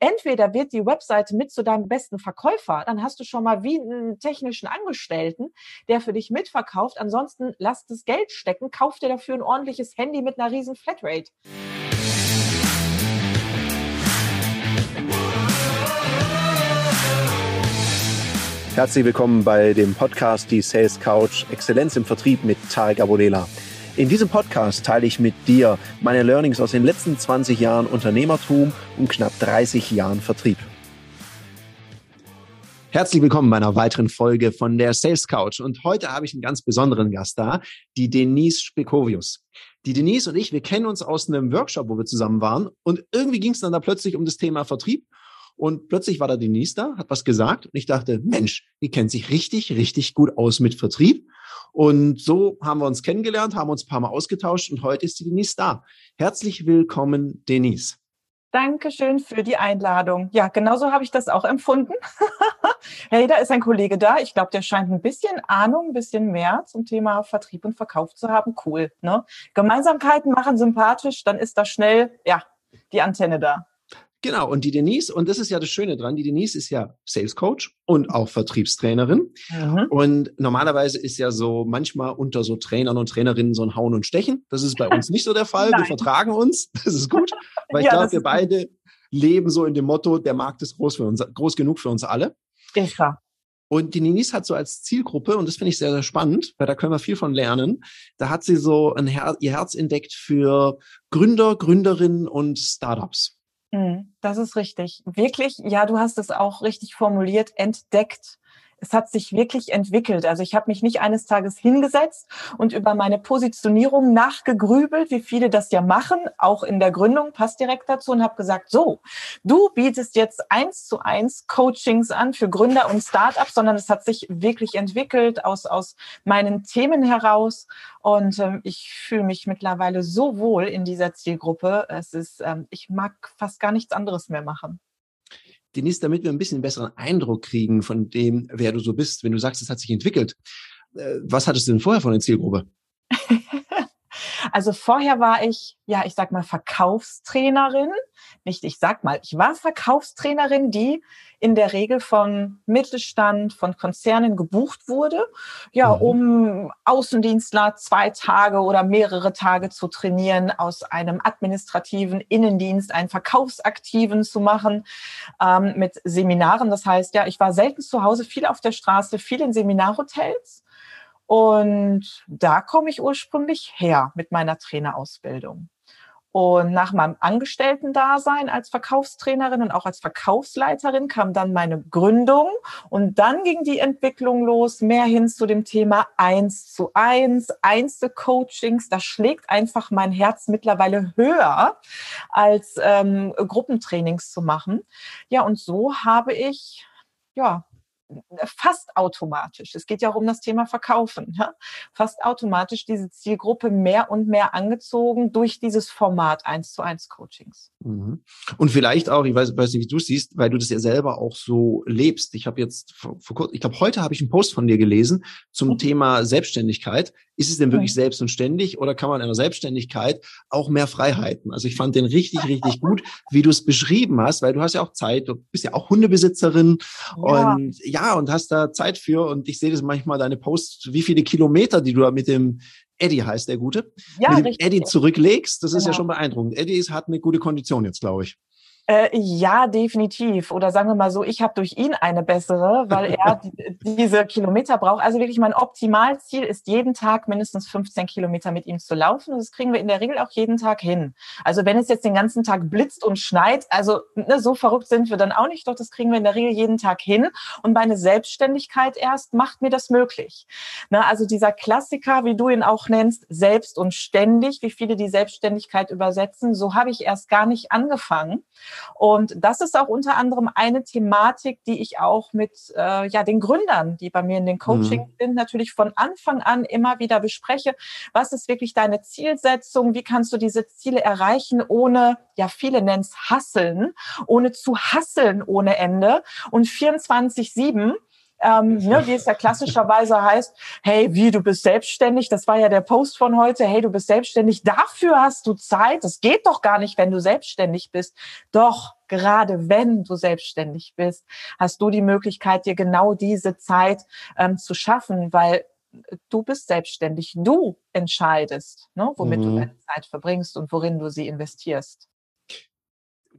entweder wird die Webseite mit zu deinem besten Verkäufer, dann hast du schon mal wie einen technischen Angestellten, der für dich mitverkauft. Ansonsten lass das Geld stecken, kauf dir dafür ein ordentliches Handy mit einer riesen Flatrate. Herzlich willkommen bei dem Podcast Die Sales Couch Exzellenz im Vertrieb mit Tarek Abodela. In diesem Podcast teile ich mit dir meine Learnings aus den letzten 20 Jahren Unternehmertum und knapp 30 Jahren Vertrieb. Herzlich willkommen bei einer weiteren Folge von der Sales Couch. Und heute habe ich einen ganz besonderen Gast da, die Denise Spekovius. Die Denise und ich, wir kennen uns aus einem Workshop, wo wir zusammen waren. Und irgendwie ging es dann da plötzlich um das Thema Vertrieb. Und plötzlich war da Denise da, hat was gesagt und ich dachte, Mensch, die kennt sich richtig, richtig gut aus mit Vertrieb. Und so haben wir uns kennengelernt, haben uns ein paar Mal ausgetauscht und heute ist die Denise da. Herzlich willkommen, Denise. Dankeschön für die Einladung. Ja, genauso habe ich das auch empfunden. hey, da ist ein Kollege da. Ich glaube, der scheint ein bisschen Ahnung, ein bisschen mehr zum Thema Vertrieb und Verkauf zu haben. Cool. Ne? Gemeinsamkeiten machen sympathisch, dann ist da schnell, ja, die Antenne da. Genau, und die Denise, und das ist ja das Schöne dran, die Denise ist ja Sales Coach und auch Vertriebstrainerin. Mhm. Und normalerweise ist ja so manchmal unter so Trainern und Trainerinnen so ein Hauen und Stechen. Das ist bei uns nicht so der Fall. wir vertragen uns. Das ist gut, weil ich ja, glaube, wir beide leben so in dem Motto, der Markt ist groß für uns, groß genug für uns alle. Klar. Und die Denise hat so als Zielgruppe, und das finde ich sehr, sehr spannend, weil da können wir viel von lernen, da hat sie so ein Her ihr Herz entdeckt für Gründer, Gründerinnen und Startups. Mhm, das ist richtig. Wirklich, ja, du hast es auch richtig formuliert, entdeckt es hat sich wirklich entwickelt. Also ich habe mich nicht eines Tages hingesetzt und über meine Positionierung nachgegrübelt, wie viele das ja machen, auch in der Gründung, passt direkt dazu und habe gesagt, so, du bietest jetzt eins zu eins Coachings an für Gründer und Startups, sondern es hat sich wirklich entwickelt aus, aus meinen Themen heraus. Und ähm, ich fühle mich mittlerweile so wohl in dieser Zielgruppe. Es ist, ähm, ich mag fast gar nichts anderes mehr machen. Denise, damit wir ein bisschen besseren Eindruck kriegen von dem, wer du so bist, wenn du sagst, es hat sich entwickelt. Äh, was hattest du denn vorher von der Zielgruppe? Also vorher war ich, ja, ich sag mal Verkaufstrainerin. Nicht, ich sag mal, ich war Verkaufstrainerin, die in der Regel von Mittelstand, von Konzernen gebucht wurde, ja, mhm. um Außendienstler zwei Tage oder mehrere Tage zu trainieren, aus einem administrativen Innendienst einen Verkaufsaktiven zu machen, ähm, mit Seminaren. Das heißt, ja, ich war selten zu Hause, viel auf der Straße, viel in Seminarhotels und da komme ich ursprünglich her mit meiner Trainerausbildung. Und nach meinem Angestellten-Dasein als Verkaufstrainerin und auch als Verkaufsleiterin kam dann meine Gründung. Und dann ging die Entwicklung los, mehr hin zu dem Thema eins zu eins, Einzelcoachings. Da schlägt einfach mein Herz mittlerweile höher, als ähm, Gruppentrainings zu machen. Ja, und so habe ich ja fast automatisch, es geht ja auch um das Thema Verkaufen, ja? fast automatisch diese Zielgruppe mehr und mehr angezogen durch dieses Format eins zu eins Coachings. Mhm. Und vielleicht auch, ich weiß, weiß nicht, wie du es siehst, weil du das ja selber auch so lebst. Ich habe jetzt vor, vor kurzem, ich glaube, heute habe ich einen Post von dir gelesen zum mhm. Thema Selbstständigkeit. Ist es denn wirklich mhm. selbst und ständig oder kann man in der Selbstständigkeit auch mehr Freiheiten? Also ich fand den richtig, richtig gut, wie du es beschrieben hast, weil du hast ja auch Zeit, du bist ja auch Hundebesitzerin ja. und ja, und hast da Zeit für und ich sehe das manchmal deine Posts, wie viele Kilometer, die du da mit dem Eddie heißt der Gute, ja, mit dem richtig. Eddie zurücklegst, das genau. ist ja genau. schon beeindruckend. Eddie hat eine gute Kondition jetzt, glaube ich. Äh, ja, definitiv. Oder sagen wir mal so, ich habe durch ihn eine bessere, weil er die, diese Kilometer braucht. Also wirklich mein Optimalziel ist jeden Tag mindestens 15 Kilometer mit ihm zu laufen. Und das kriegen wir in der Regel auch jeden Tag hin. Also wenn es jetzt den ganzen Tag blitzt und schneit, also ne, so verrückt sind wir dann auch nicht, doch das kriegen wir in der Regel jeden Tag hin. Und meine Selbstständigkeit erst macht mir das möglich. Ne, also dieser Klassiker, wie du ihn auch nennst, selbst und ständig, wie viele die Selbstständigkeit übersetzen, so habe ich erst gar nicht angefangen. Und das ist auch unter anderem eine Thematik, die ich auch mit äh, ja, den Gründern, die bei mir in den Coaching mhm. sind, natürlich von Anfang an immer wieder bespreche. Was ist wirklich deine Zielsetzung? Wie kannst du diese Ziele erreichen, ohne, ja, viele nennen es Hasseln, ohne zu hasseln ohne Ende und 24-7 ähm, ne, wie es ja klassischerweise heißt, hey, wie, du bist selbstständig, das war ja der Post von heute, hey, du bist selbstständig, dafür hast du Zeit, das geht doch gar nicht, wenn du selbstständig bist. Doch, gerade wenn du selbstständig bist, hast du die Möglichkeit, dir genau diese Zeit ähm, zu schaffen, weil du bist selbstständig, du entscheidest, ne, womit mhm. du deine Zeit verbringst und worin du sie investierst.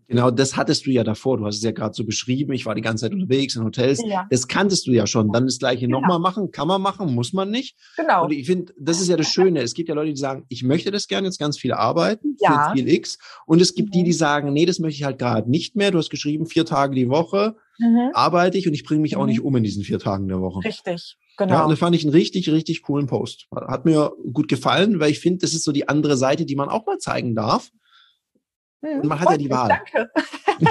Genau, das hattest du ja davor. Du hast es ja gerade so beschrieben. Ich war die ganze Zeit unterwegs in Hotels. Ja. Das kanntest du ja schon. Dann das Gleiche genau. nochmal machen. Kann man machen, muss man nicht. Genau. Und ich finde, das ist ja das Schöne. Es gibt ja Leute, die sagen, ich möchte das gerne jetzt ganz viel arbeiten ja. für viel X. Und es gibt mhm. die, die sagen, nee, das möchte ich halt gerade nicht mehr. Du hast geschrieben, vier Tage die Woche mhm. arbeite ich und ich bringe mich mhm. auch nicht um in diesen vier Tagen der Woche. Richtig. Genau. Ja, und da fand ich einen richtig, richtig coolen Post. Hat mir gut gefallen, weil ich finde, das ist so die andere Seite, die man auch mal zeigen darf. Und man hat ja die Wahl. Danke.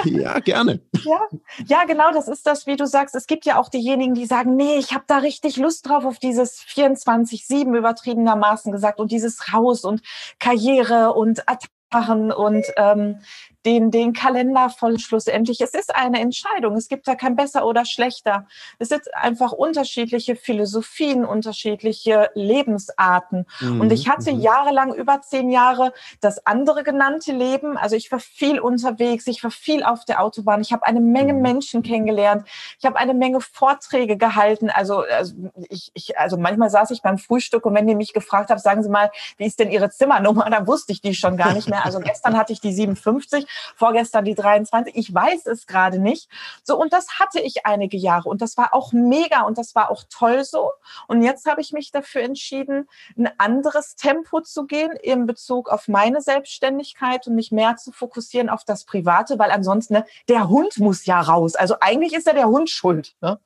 ja, gerne. Ja, ja, genau, das ist das, wie du sagst. Es gibt ja auch diejenigen, die sagen, nee, ich habe da richtig Lust drauf auf dieses 24-7 übertriebenermaßen gesagt und dieses Haus und Karriere und Attacken und ähm, den, den Kalender voll schlussendlich. Es ist eine Entscheidung. Es gibt da kein besser oder schlechter. Es sind einfach unterschiedliche Philosophien, unterschiedliche Lebensarten. Mhm. Und ich hatte mhm. jahrelang, über zehn Jahre, das andere genannte Leben. Also ich war viel unterwegs, ich war viel auf der Autobahn. Ich habe eine Menge mhm. Menschen kennengelernt. Ich habe eine Menge Vorträge gehalten. Also, also ich, ich, also manchmal saß ich beim Frühstück und wenn ihr mich gefragt habt, sagen Sie mal, wie ist denn Ihre Zimmernummer? Dann wusste ich die schon gar nicht mehr. Also gestern hatte ich die 57 vorgestern die 23. Ich weiß es gerade nicht. So, und das hatte ich einige Jahre und das war auch mega und das war auch toll so. Und jetzt habe ich mich dafür entschieden, ein anderes Tempo zu gehen in Bezug auf meine Selbstständigkeit und mich mehr zu fokussieren auf das Private, weil ansonsten, ne, der Hund muss ja raus. Also eigentlich ist ja der Hund schuld. Ne?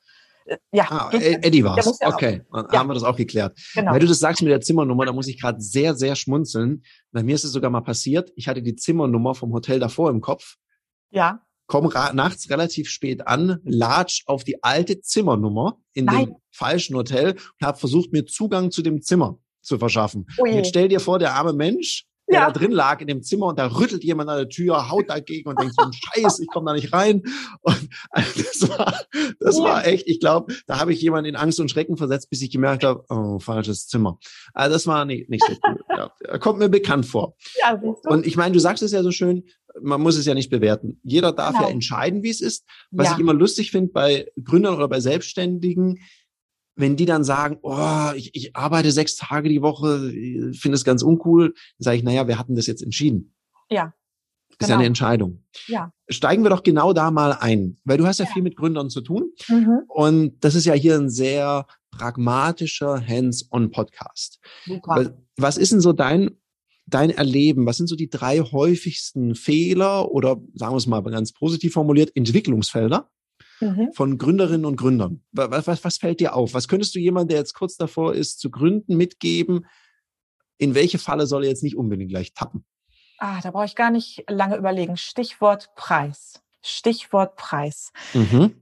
Äh, ja, ah, Eddie war es. Okay, dann ja. haben wir das auch geklärt. Genau. Weil du das sagst mit der Zimmernummer, da muss ich gerade sehr, sehr schmunzeln. Bei mir ist es sogar mal passiert. Ich hatte die Zimmernummer vom Hotel davor im Kopf. Ja. Komm nachts relativ spät an, latsch auf die alte Zimmernummer in Nein. dem falschen Hotel und habe versucht, mir Zugang zu dem Zimmer zu verschaffen. Jetzt stell dir vor, der arme Mensch der ja. da drin lag in dem Zimmer und da rüttelt jemand an der Tür, haut dagegen und denkt so, Scheiß, ich komme da nicht rein. Und das war, das war echt, ich glaube, da habe ich jemanden in Angst und Schrecken versetzt, bis ich gemerkt habe, oh, falsches Zimmer. Also das war nicht, nicht so gut. Ja, kommt mir bekannt vor. Ja, und ich meine, du sagst es ja so schön, man muss es ja nicht bewerten. Jeder darf genau. ja entscheiden, wie es ist. Was ich immer lustig finde bei Gründern oder bei Selbstständigen, wenn die dann sagen, oh, ich, ich arbeite sechs Tage die Woche, finde es ganz uncool, dann sage ich, naja, wir hatten das jetzt entschieden. Ja. Ist ja eine genau. Entscheidung. Ja. Steigen wir doch genau da mal ein, weil du hast ja, ja. viel mit Gründern zu tun. Mhm. Und das ist ja hier ein sehr pragmatischer Hands-on-Podcast. Was ist denn so dein, dein Erleben? Was sind so die drei häufigsten Fehler oder sagen wir es mal ganz positiv formuliert, Entwicklungsfelder, mhm. von Gründerinnen und Gründern. Was, was, was fällt dir auf? Was könntest du jemand, der jetzt kurz davor ist, zu gründen, mitgeben? In welche Falle soll er jetzt nicht unbedingt gleich tappen? Ah, da brauche ich gar nicht lange überlegen. Stichwort Preis. Stichwort Preis. Mhm.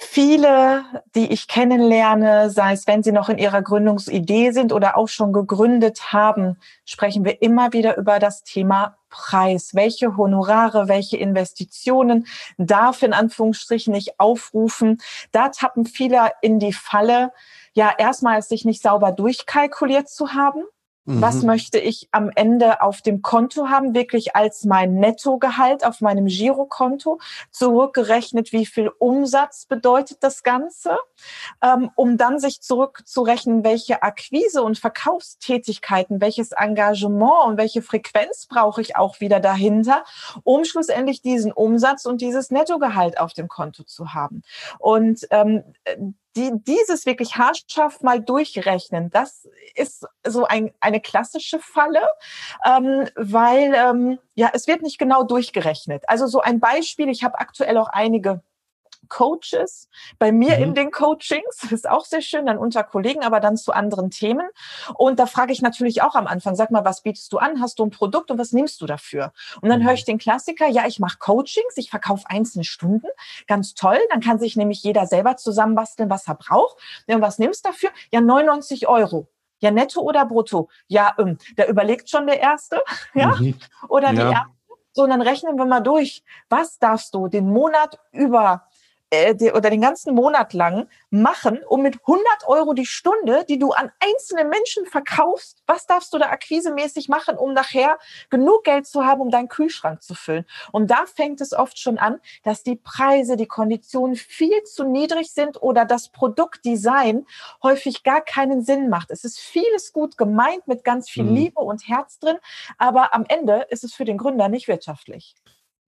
Viele, die ich kennenlerne, sei es wenn sie noch in ihrer Gründungsidee sind oder auch schon gegründet haben, sprechen wir immer wieder über das Thema Preis. Welche Honorare, welche Investitionen darf in Anführungsstrichen nicht aufrufen? Da tappen viele in die Falle, ja, erstmal sich nicht sauber durchkalkuliert zu haben was mhm. möchte ich am Ende auf dem Konto haben, wirklich als mein Nettogehalt auf meinem Girokonto, zurückgerechnet, wie viel Umsatz bedeutet das Ganze, ähm, um dann sich zurückzurechnen, welche Akquise und Verkaufstätigkeiten, welches Engagement und welche Frequenz brauche ich auch wieder dahinter, um schlussendlich diesen Umsatz und dieses Nettogehalt auf dem Konto zu haben. Und ähm, die, dieses wirklich haarscharf mal durchrechnen, das ist so ein, eine klassische Falle, ähm, weil ähm, ja, es wird nicht genau durchgerechnet. Also so ein Beispiel, ich habe aktuell auch einige Coaches bei mir mhm. in den Coachings. Das ist auch sehr schön, dann unter Kollegen, aber dann zu anderen Themen. Und da frage ich natürlich auch am Anfang, sag mal, was bietest du an? Hast du ein Produkt und was nimmst du dafür? Und dann mhm. höre ich den Klassiker, ja, ich mache Coachings, ich verkaufe einzelne Stunden. Ganz toll. Dann kann sich nämlich jeder selber zusammenbasteln, was er braucht. Und was nimmst du dafür? Ja, 99 Euro. Ja, netto oder brutto? Ja, ähm, da überlegt schon der Erste, ja, mhm. oder die ja. Erste. So, und dann rechnen wir mal durch. Was darfst du den Monat über oder den ganzen Monat lang machen, um mit 100 Euro die Stunde, die du an einzelne Menschen verkaufst, was darfst du da akquisemäßig machen, um nachher genug Geld zu haben, um deinen Kühlschrank zu füllen? Und da fängt es oft schon an, dass die Preise, die Konditionen viel zu niedrig sind oder das Produktdesign häufig gar keinen Sinn macht. Es ist vieles gut gemeint mit ganz viel mhm. Liebe und Herz drin, aber am Ende ist es für den Gründer nicht wirtschaftlich.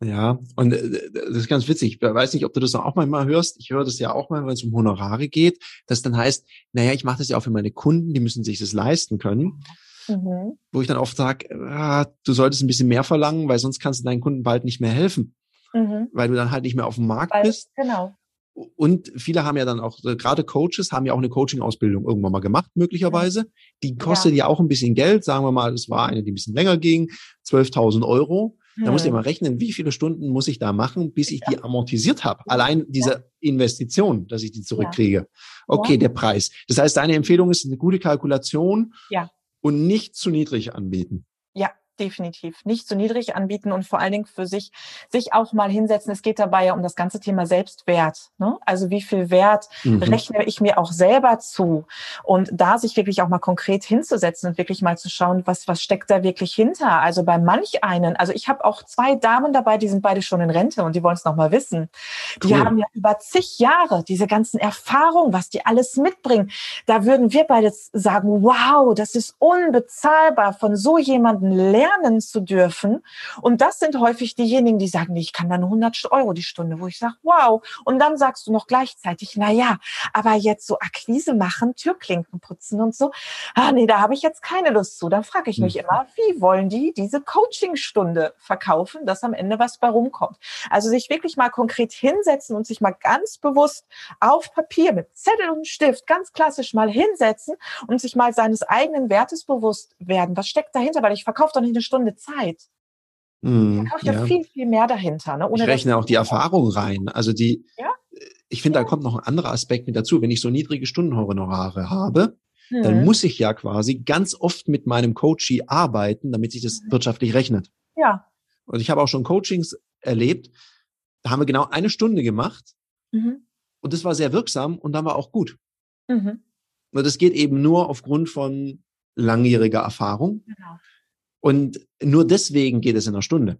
Ja, und äh, das ist ganz witzig. Ich weiß nicht, ob du das auch manchmal hörst. Ich höre das ja auch mal, wenn es um Honorare geht, dass dann heißt, naja, ich mache das ja auch für meine Kunden, die müssen sich das leisten können. Mhm. Wo ich dann oft sage, ah, du solltest ein bisschen mehr verlangen, weil sonst kannst du deinen Kunden bald nicht mehr helfen. Mhm. Weil du dann halt nicht mehr auf dem Markt weil, bist. Genau. Und viele haben ja dann auch, äh, gerade Coaches haben ja auch eine Coaching-Ausbildung irgendwann mal gemacht, möglicherweise. Die kostet ja. ja auch ein bisschen Geld. Sagen wir mal, es war eine, die ein bisschen länger ging, 12.000 Euro. Da muss ich hm. mal rechnen, wie viele Stunden muss ich da machen, bis ich die amortisiert habe. Allein diese Investition, dass ich die zurückkriege. Okay, der Preis. Das heißt, deine Empfehlung ist eine gute Kalkulation ja. und nicht zu niedrig anbieten. Definitiv nicht zu niedrig anbieten und vor allen Dingen für sich sich auch mal hinsetzen. Es geht dabei ja um das ganze Thema Selbstwert. Ne? Also wie viel Wert mhm. rechne ich mir auch selber zu? Und da sich wirklich auch mal konkret hinzusetzen und wirklich mal zu schauen, was was steckt da wirklich hinter? Also bei manch einen, also ich habe auch zwei Damen dabei, die sind beide schon in Rente und die wollen es noch mal wissen. Cool. Die haben ja über zig Jahre diese ganzen Erfahrungen, was die alles mitbringen. Da würden wir beide sagen, wow, das ist unbezahlbar von so jemanden lernen lernen zu dürfen. Und das sind häufig diejenigen, die sagen, ich kann dann 100 Euro die Stunde, wo ich sage, wow. Und dann sagst du noch gleichzeitig, na ja, aber jetzt so Akquise machen, Türklinken putzen und so, ah nee, da habe ich jetzt keine Lust zu. Dann frage ich mich mhm. immer, wie wollen die diese Coachingstunde verkaufen, dass am Ende was bei rumkommt. Also sich wirklich mal konkret hinsetzen und sich mal ganz bewusst auf Papier mit Zettel und Stift ganz klassisch mal hinsetzen und sich mal seines eigenen Wertes bewusst werden. Was steckt dahinter? Weil ich verkaufe doch nicht eine Stunde Zeit. Mm, da ja. ja viel, viel mehr dahinter. Ne? Ohne ich rechne auch die Erfahrung rein. Also die, ja? ich finde, ja. da kommt noch ein anderer Aspekt mit dazu. Wenn ich so niedrige Stundenhonorare habe, hm. dann muss ich ja quasi ganz oft mit meinem Coachie arbeiten, damit sich das mhm. wirtschaftlich rechnet. Ja. Und ich habe auch schon Coachings erlebt, da haben wir genau eine Stunde gemacht mhm. und das war sehr wirksam und dann war auch gut. Mhm. Und das geht eben nur aufgrund von langjähriger Erfahrung. Genau. Und nur deswegen geht es in einer Stunde.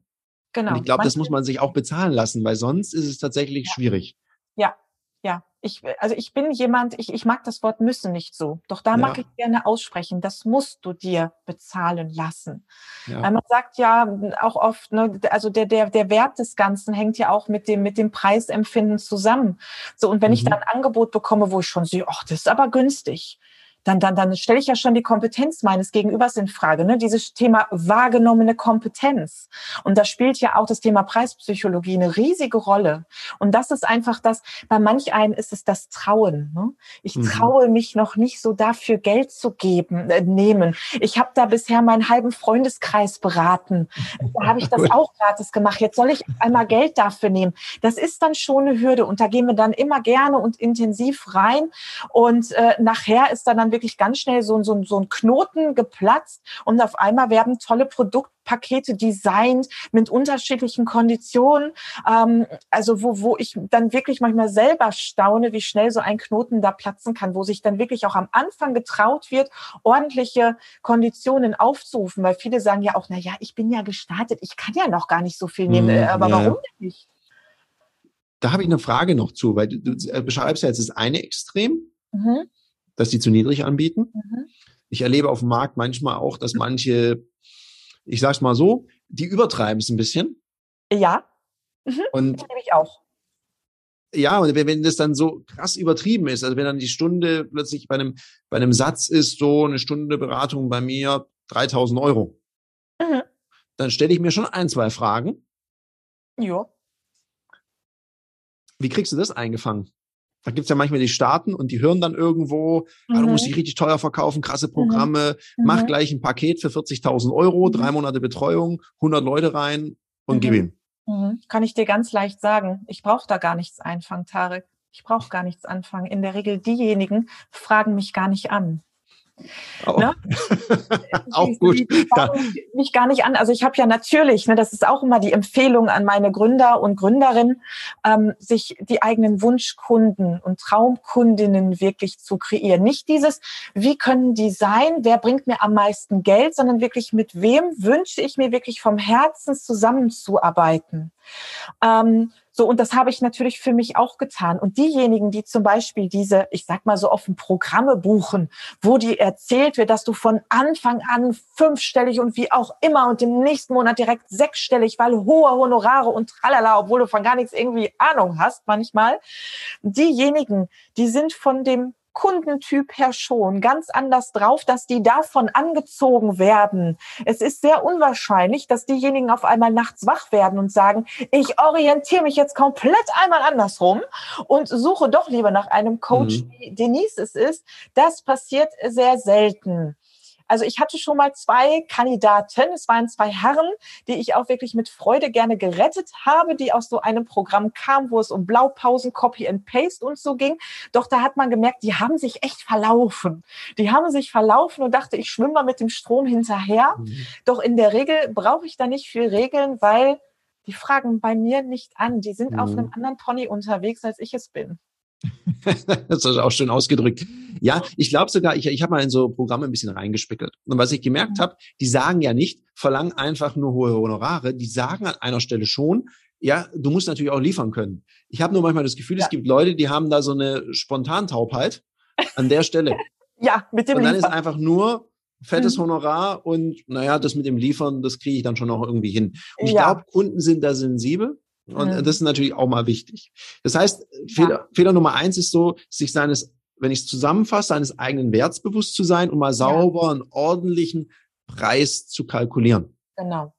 Genau. Und ich glaube, das muss man sich auch bezahlen lassen, weil sonst ist es tatsächlich ja. schwierig. Ja, ja. Ich, also ich bin jemand, ich, ich mag das Wort müssen nicht so. Doch da ja. mag ich gerne aussprechen. Das musst du dir bezahlen lassen. Ja. Weil man sagt ja auch oft, ne, also der, der, der Wert des Ganzen hängt ja auch mit dem, mit dem Preisempfinden zusammen. So, und wenn mhm. ich da ein Angebot bekomme, wo ich schon sehe, ach, das ist aber günstig dann, dann, dann stelle ich ja schon die Kompetenz meines Gegenübers in Frage. Ne? Dieses Thema wahrgenommene Kompetenz. Und da spielt ja auch das Thema Preispsychologie eine riesige Rolle. Und das ist einfach das, bei manch einen ist es das Trauen. Ne? Ich mhm. traue mich noch nicht so dafür Geld zu geben, äh, nehmen. Ich habe da bisher meinen halben Freundeskreis beraten. Da habe ich das auch gratis gemacht. Jetzt soll ich einmal Geld dafür nehmen. Das ist dann schon eine Hürde. Und da gehen wir dann immer gerne und intensiv rein. Und äh, nachher ist dann, dann wirklich ganz schnell so, so, so ein Knoten geplatzt und auf einmal werden tolle Produktpakete designt mit unterschiedlichen Konditionen. Ähm, also wo, wo ich dann wirklich manchmal selber staune, wie schnell so ein Knoten da platzen kann, wo sich dann wirklich auch am Anfang getraut wird, ordentliche Konditionen aufzurufen, weil viele sagen ja auch, na ja, ich bin ja gestartet, ich kann ja noch gar nicht so viel nehmen, hm, aber ja. warum denn nicht? Da habe ich eine Frage noch zu, weil du, du beschreibst ja jetzt das eine Extrem. Mhm dass die zu niedrig anbieten. Mhm. Ich erlebe auf dem Markt manchmal auch, dass manche, ich sag's mal so, die übertreiben es ein bisschen. Ja. Mhm. Und das ich auch. Ja, und wenn, wenn das dann so krass übertrieben ist, also wenn dann die Stunde plötzlich bei einem, bei einem Satz ist, so eine Stunde Beratung bei mir 3000 Euro, mhm. dann stelle ich mir schon ein, zwei Fragen. Ja. Wie kriegst du das eingefangen? Da gibt's ja manchmal die Staaten und die hören dann irgendwo, mhm. ah, du musst dich richtig teuer verkaufen, krasse mhm. Programme, mhm. mach gleich ein Paket für 40.000 Euro, mhm. drei Monate Betreuung, 100 Leute rein und mhm. gib ihm. Mhm. Kann ich dir ganz leicht sagen. Ich brauche da gar nichts einfangen, Tarek. Ich brauche gar nichts anfangen. In der Regel diejenigen fragen mich gar nicht an. Oh. Ne? auch die, gut. Die, die ja. mich gar nicht an. Also ich habe ja natürlich, ne, das ist auch immer die Empfehlung an meine Gründer und Gründerinnen, ähm, sich die eigenen Wunschkunden und Traumkundinnen wirklich zu kreieren. Nicht dieses, wie können die sein, wer bringt mir am meisten Geld, sondern wirklich mit wem wünsche ich mir wirklich vom Herzen zusammenzuarbeiten. Ähm, so, und das habe ich natürlich für mich auch getan. Und diejenigen, die zum Beispiel diese, ich sag mal so offen Programme buchen, wo dir erzählt wird, dass du von Anfang an fünfstellig und wie auch immer und im nächsten Monat direkt sechsstellig, weil hohe Honorare und tralala, obwohl du von gar nichts irgendwie Ahnung hast manchmal. Diejenigen, die sind von dem Kundentyp her schon ganz anders drauf, dass die davon angezogen werden. Es ist sehr unwahrscheinlich, dass diejenigen auf einmal nachts wach werden und sagen, ich orientiere mich jetzt komplett einmal andersrum und suche doch lieber nach einem Coach, mhm. wie Denise es ist. Das passiert sehr selten. Also ich hatte schon mal zwei Kandidaten, es waren zwei Herren, die ich auch wirklich mit Freude gerne gerettet habe, die aus so einem Programm kamen, wo es um Blaupausen, Copy and Paste und so ging. Doch da hat man gemerkt, die haben sich echt verlaufen. Die haben sich verlaufen und dachte, ich schwimme mal mit dem Strom hinterher. Mhm. Doch in der Regel brauche ich da nicht viel Regeln, weil die fragen bei mir nicht an. Die sind mhm. auf einem anderen Pony unterwegs, als ich es bin. das ist auch schön ausgedrückt. Ja, ich glaube sogar, ich, ich habe mal in so Programme ein bisschen reingespickelt. Und was ich gemerkt mhm. habe, die sagen ja nicht, verlang einfach nur hohe Honorare. Die sagen an einer Stelle schon, ja, du musst natürlich auch liefern können. Ich habe nur manchmal das Gefühl, ja. es gibt Leute, die haben da so eine Spontantaubheit an der Stelle. ja, mit dem Und dann Liefern. ist einfach nur fettes mhm. Honorar und naja, das mit dem Liefern, das kriege ich dann schon auch irgendwie hin. Und ich ja. glaube, Kunden sind da sensibel. Und mhm. das ist natürlich auch mal wichtig. Das heißt, Fehler, ja. Fehler Nummer eins ist so, sich seines, wenn ich es zusammenfasse, seines eigenen Werts bewusst zu sein und mal sauber ja. einen ordentlichen Preis zu kalkulieren. Genau.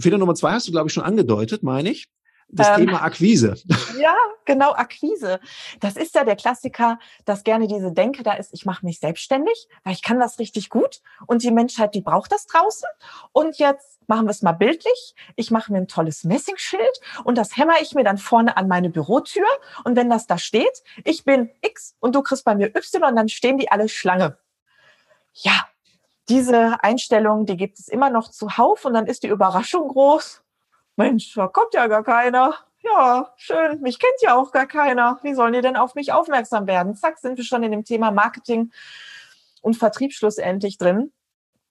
Fehler Nummer zwei hast du, glaube ich, schon angedeutet, meine ich das ähm, Thema Akquise. Ja, genau, Akquise. Das ist ja der Klassiker, dass gerne diese Denke da ist, ich mache mich selbstständig, weil ich kann das richtig gut und die Menschheit, die braucht das draußen. Und jetzt machen wir es mal bildlich. Ich mache mir ein tolles Messingschild und das hämmer ich mir dann vorne an meine Bürotür. Und wenn das da steht, ich bin X und du kriegst bei mir Y, dann stehen die alle Schlange. Ja, diese Einstellung, die gibt es immer noch zuhauf und dann ist die Überraschung groß Mensch, da kommt ja gar keiner. Ja, schön, mich kennt ja auch gar keiner. Wie sollen die denn auf mich aufmerksam werden? Zack, sind wir schon in dem Thema Marketing und Vertrieb schlussendlich drin.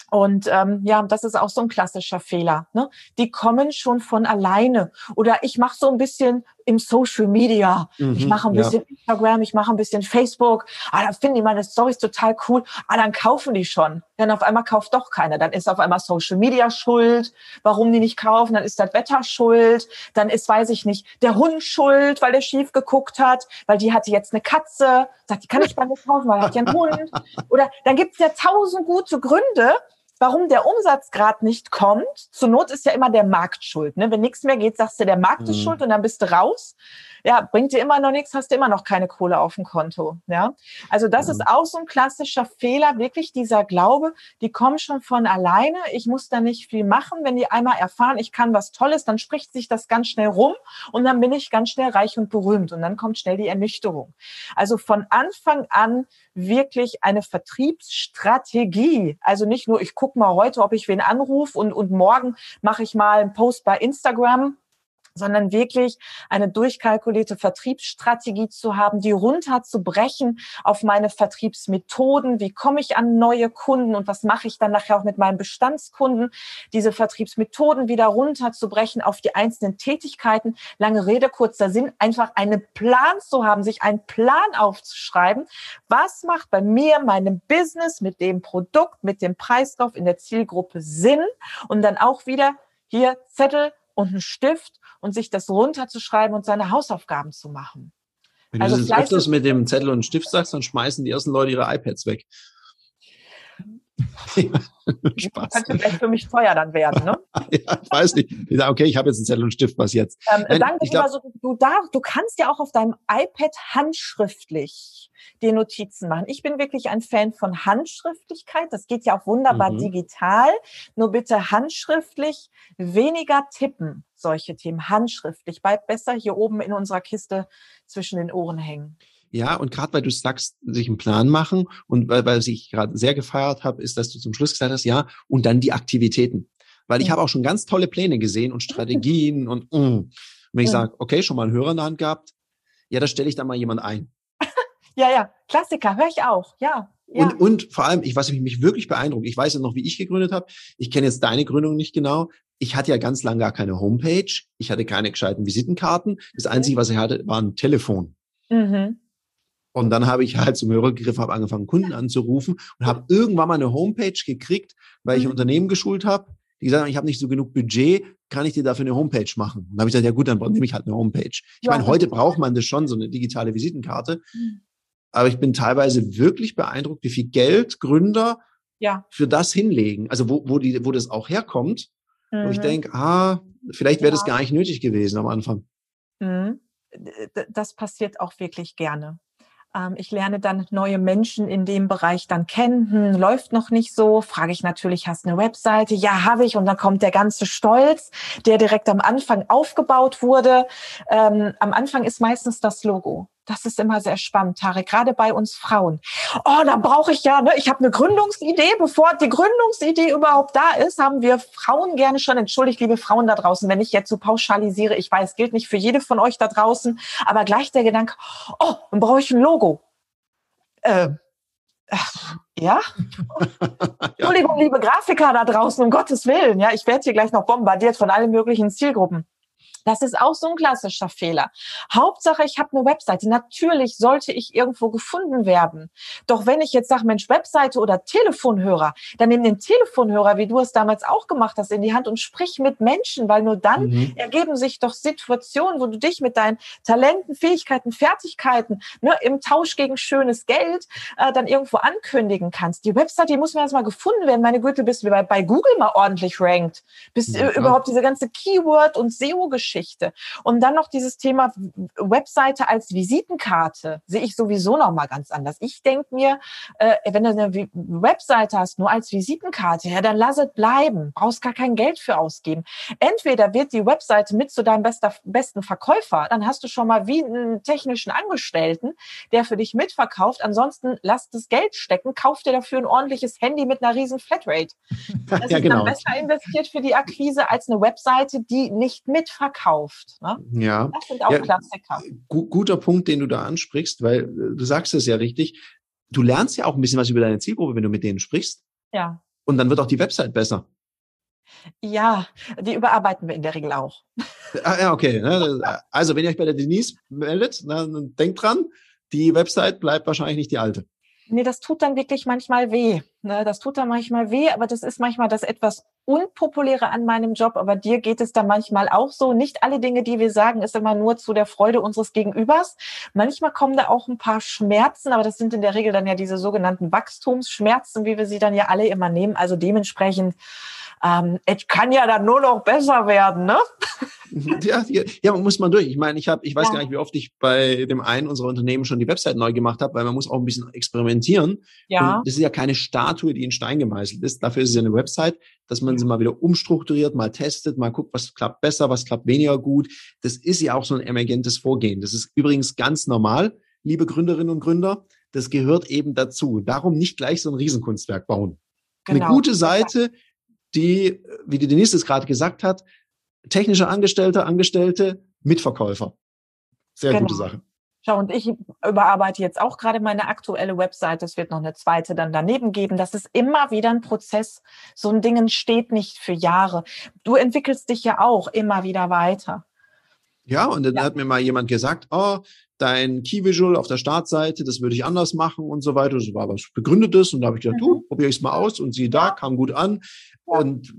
Und ähm, ja, das ist auch so ein klassischer Fehler. Ne? Die kommen schon von alleine. Oder ich mache so ein bisschen im Social Media. Mhm, ich mache ein bisschen ja. Instagram, ich mache ein bisschen Facebook. Ah, da finden die meine Stories total cool. Ah, dann kaufen die schon. Dann auf einmal kauft doch keiner. Dann ist auf einmal Social Media schuld. Warum die nicht kaufen? Dann ist das Wetter schuld. Dann ist, weiß ich nicht, der Hund schuld, weil der schief geguckt hat, weil die hatte jetzt eine Katze. Sagt, die kann ich bei mir kaufen, weil er hat ja einen Hund. Oder dann gibt es ja tausend gute Gründe, warum der Umsatzgrad nicht kommt. Zur Not ist ja immer der Markt schuld. Ne? Wenn nichts mehr geht, sagst du, der Markt mhm. ist schuld und dann bist du raus ja, bringt dir immer noch nichts, hast du immer noch keine Kohle auf dem Konto. Ja, also das mhm. ist auch so ein klassischer Fehler, wirklich dieser Glaube, die kommen schon von alleine. Ich muss da nicht viel machen. Wenn die einmal erfahren, ich kann was Tolles, dann spricht sich das ganz schnell rum und dann bin ich ganz schnell reich und berühmt und dann kommt schnell die Ernüchterung. Also von Anfang an wirklich eine Vertriebsstrategie. Also nicht nur, ich gucke mal heute, ob ich wen anrufe und, und morgen mache ich mal einen Post bei Instagram sondern wirklich eine durchkalkulierte Vertriebsstrategie zu haben, die runterzubrechen auf meine Vertriebsmethoden. Wie komme ich an neue Kunden und was mache ich dann nachher auch mit meinen Bestandskunden? Diese Vertriebsmethoden wieder runterzubrechen auf die einzelnen Tätigkeiten. Lange Rede, kurzer Sinn, einfach einen Plan zu haben, sich einen Plan aufzuschreiben. Was macht bei mir, meinem Business mit dem Produkt, mit dem Preislauf in der Zielgruppe Sinn? Und dann auch wieder hier Zettel und einen Stift und sich das runterzuschreiben und seine Hausaufgaben zu machen. Wenn also du das öfters mit dem Zettel und Stift sagst, dann schmeißen die ersten Leute ihre iPads weg. Spaß. Könnte vielleicht für mich teuer dann werden, ne? ja, ich weiß nicht. Ich sage, okay, ich habe jetzt einen Zettel und Stift, was jetzt? Ähm, Nein, sagen wir glaub, so, du, darf, du kannst ja auch auf deinem iPad handschriftlich dir Notizen machen. Ich bin wirklich ein Fan von Handschriftlichkeit. Das geht ja auch wunderbar mhm. digital. Nur bitte handschriftlich, weniger tippen, solche Themen handschriftlich. Bleibt besser hier oben in unserer Kiste zwischen den Ohren hängen. Ja, und gerade weil du sagst, sich einen Plan machen und weil, weil ich gerade sehr gefeiert habe, ist, dass du zum Schluss gesagt hast, ja, und dann die Aktivitäten. Weil ich habe auch schon ganz tolle Pläne gesehen und Strategien und, mm. und wenn ich ja. sage, okay, schon mal einen Hörer in der Hand gehabt, ja, da stelle ich dann mal jemand ein. ja, ja, Klassiker, höre ich auch, ja. Ja. Und, und vor allem, ich was mich wirklich beeindruckt, ich weiß ja noch, wie ich gegründet habe. Ich kenne jetzt deine Gründung nicht genau. Ich hatte ja ganz lange gar keine Homepage. Ich hatte keine gescheiten Visitenkarten. Das Einzige, was ich hatte, war ein Telefon. Mhm. Und dann habe ich halt zum Hörer gegriffen, habe angefangen, Kunden anzurufen und habe irgendwann mal eine Homepage gekriegt, weil ich mhm. Unternehmen geschult habe. Die gesagt haben, ich habe nicht so genug Budget, kann ich dir dafür eine Homepage machen? Und dann habe ich gesagt, ja gut, dann nehme ich halt eine Homepage. Ich ja, meine, heute braucht man das schon, so eine digitale Visitenkarte. Mhm. Aber ich bin teilweise wirklich beeindruckt, wie viel Geld Gründer ja. für das hinlegen. Also wo, wo, die, wo das auch herkommt. Mhm. Wo ich denke, ah, vielleicht wäre ja. das gar nicht nötig gewesen am Anfang. Mhm. Das passiert auch wirklich gerne. Ähm, ich lerne dann neue Menschen in dem Bereich dann kennen. Hm, läuft noch nicht so. Frage ich natürlich, hast du eine Webseite? Ja, habe ich. Und dann kommt der ganze Stolz, der direkt am Anfang aufgebaut wurde. Ähm, am Anfang ist meistens das Logo. Das ist immer sehr spannend, Tarek, gerade bei uns Frauen. Oh, da brauche ich ja, ne, ich habe eine Gründungsidee. Bevor die Gründungsidee überhaupt da ist, haben wir Frauen gerne schon, entschuldigt, liebe Frauen da draußen, wenn ich jetzt so pauschalisiere, ich weiß, gilt nicht für jede von euch da draußen, aber gleich der Gedanke, oh, dann brauche ich ein Logo. Äh, ja? Entschuldigung, liebe Grafiker da draußen, um Gottes Willen. Ja, ich werde hier gleich noch bombardiert von allen möglichen Zielgruppen. Das ist auch so ein klassischer Fehler. Hauptsache, ich habe eine Webseite. Natürlich sollte ich irgendwo gefunden werden. Doch wenn ich jetzt sage, Mensch, Webseite oder Telefonhörer, dann nimm den Telefonhörer, wie du es damals auch gemacht hast, in die Hand und sprich mit Menschen, weil nur dann mhm. ergeben sich doch Situationen, wo du dich mit deinen Talenten, Fähigkeiten, Fertigkeiten ne, im Tausch gegen schönes Geld äh, dann irgendwo ankündigen kannst. Die Webseite, die muss mir erstmal gefunden werden. Meine Güte, bis du bei, bei Google mal ordentlich rankt. Bis ja, äh, überhaupt diese ganze Keyword- und SEO-Geschichte Geschichte. Und dann noch dieses Thema Webseite als Visitenkarte sehe ich sowieso noch mal ganz anders. Ich denke mir, äh, wenn du eine Webseite hast, nur als Visitenkarte, ja, dann lass es bleiben. Brauchst gar kein Geld für ausgeben. Entweder wird die Webseite mit zu deinem bester, besten Verkäufer, dann hast du schon mal wie einen technischen Angestellten, der für dich mitverkauft. Ansonsten lass das Geld stecken, kauf dir dafür ein ordentliches Handy mit einer riesen Flatrate. Das ja, ist genau. dann besser investiert für die Akquise als eine Webseite, die nicht mitverkauft verkauft. Ne? Ja. Das sind auch ja, Klassiker. Gu guter Punkt, den du da ansprichst, weil äh, du sagst es ja richtig. Du lernst ja auch ein bisschen was über deine Zielgruppe, wenn du mit denen sprichst. Ja. Und dann wird auch die Website besser. Ja, die überarbeiten wir in der Regel auch. Ah, ja, okay. Ne? Also, wenn ihr euch bei der Denise meldet, dann denkt dran, die Website bleibt wahrscheinlich nicht die alte. Nee, das tut dann wirklich manchmal weh. Ne? Das tut dann manchmal weh, aber das ist manchmal das etwas Unpopuläre an meinem Job. Aber dir geht es da manchmal auch so. Nicht alle Dinge, die wir sagen, ist immer nur zu der Freude unseres Gegenübers. Manchmal kommen da auch ein paar Schmerzen, aber das sind in der Regel dann ja diese sogenannten Wachstumsschmerzen, wie wir sie dann ja alle immer nehmen. Also dementsprechend ähm, es kann ja dann nur noch besser werden, ne? Ja, ja, ja muss man durch. Ich meine, ich habe, ich weiß ja. gar nicht, wie oft ich bei dem einen unserer Unternehmen schon die Website neu gemacht habe, weil man muss auch ein bisschen experimentieren. Ja. Und das ist ja keine Statue, die in Stein gemeißelt ist. Dafür ist es ja eine Website, dass man sie mal wieder umstrukturiert, mal testet, mal guckt, was klappt besser, was klappt weniger gut. Das ist ja auch so ein emergentes Vorgehen. Das ist übrigens ganz normal, liebe Gründerinnen und Gründer. Das gehört eben dazu. Darum nicht gleich so ein Riesenkunstwerk bauen. Genau. Eine gute Seite, die, wie die Denise es gerade gesagt hat, technische Angestellte, Angestellte, Mitverkäufer. Sehr genau. gute Sache. Schau, und ich überarbeite jetzt auch gerade meine aktuelle Website. Es wird noch eine zweite dann daneben geben. Das ist immer wieder ein Prozess. So ein Ding steht nicht für Jahre. Du entwickelst dich ja auch immer wieder weiter. Ja, und dann ja. hat mir mal jemand gesagt, oh, dein Key Visual auf der Startseite, das würde ich anders machen und so weiter. Das war was Begründetes und da habe ich gedacht, mhm. du, probiere ich es mal aus und sie da, kam gut an. Und,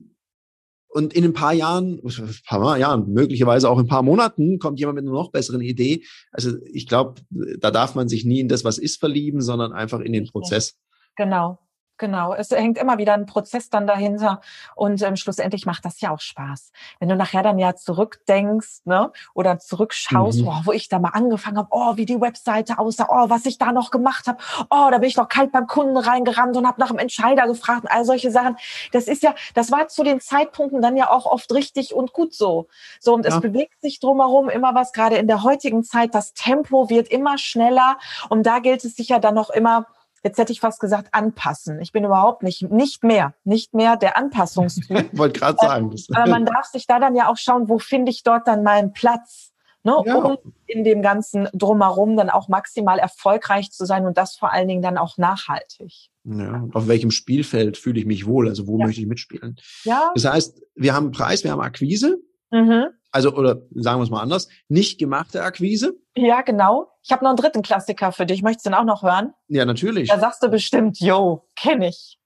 und in ein paar Jahren, ein paar Jahren, möglicherweise auch in ein paar Monaten kommt jemand mit einer noch besseren Idee. Also ich glaube, da darf man sich nie in das, was ist, verlieben, sondern einfach in den Prozess. Genau. Genau, es hängt immer wieder ein Prozess dann dahinter und ähm, schlussendlich macht das ja auch Spaß. Wenn du nachher dann ja zurückdenkst ne, oder zurückschaust, mhm. oh, wo ich da mal angefangen habe, oh, wie die Webseite aussah, oh, was ich da noch gemacht habe, oh, da bin ich noch kalt beim Kunden reingerannt und habe nach dem Entscheider gefragt und all solche Sachen. Das ist ja, das war zu den Zeitpunkten dann ja auch oft richtig und gut so. So und ja. es bewegt sich drumherum immer was, gerade in der heutigen Zeit, das Tempo wird immer schneller und da gilt es sich ja dann noch immer jetzt hätte ich fast gesagt, anpassen. Ich bin überhaupt nicht, nicht mehr, nicht mehr der Anpassungstyp. Wollte gerade sagen. Aber man darf sich da dann ja auch schauen, wo finde ich dort dann meinen Platz, ne, ja. um in dem ganzen Drumherum dann auch maximal erfolgreich zu sein und das vor allen Dingen dann auch nachhaltig. Ja, auf welchem Spielfeld fühle ich mich wohl? Also wo ja. möchte ich mitspielen? Ja. Das heißt, wir haben Preis, wir haben Akquise. Mhm. Also, oder sagen wir es mal anders, nicht gemachte Akquise. Ja, genau. Ich habe noch einen dritten Klassiker für dich. Möchtest du den auch noch hören? Ja, natürlich. Da sagst du bestimmt, yo, kenne ich.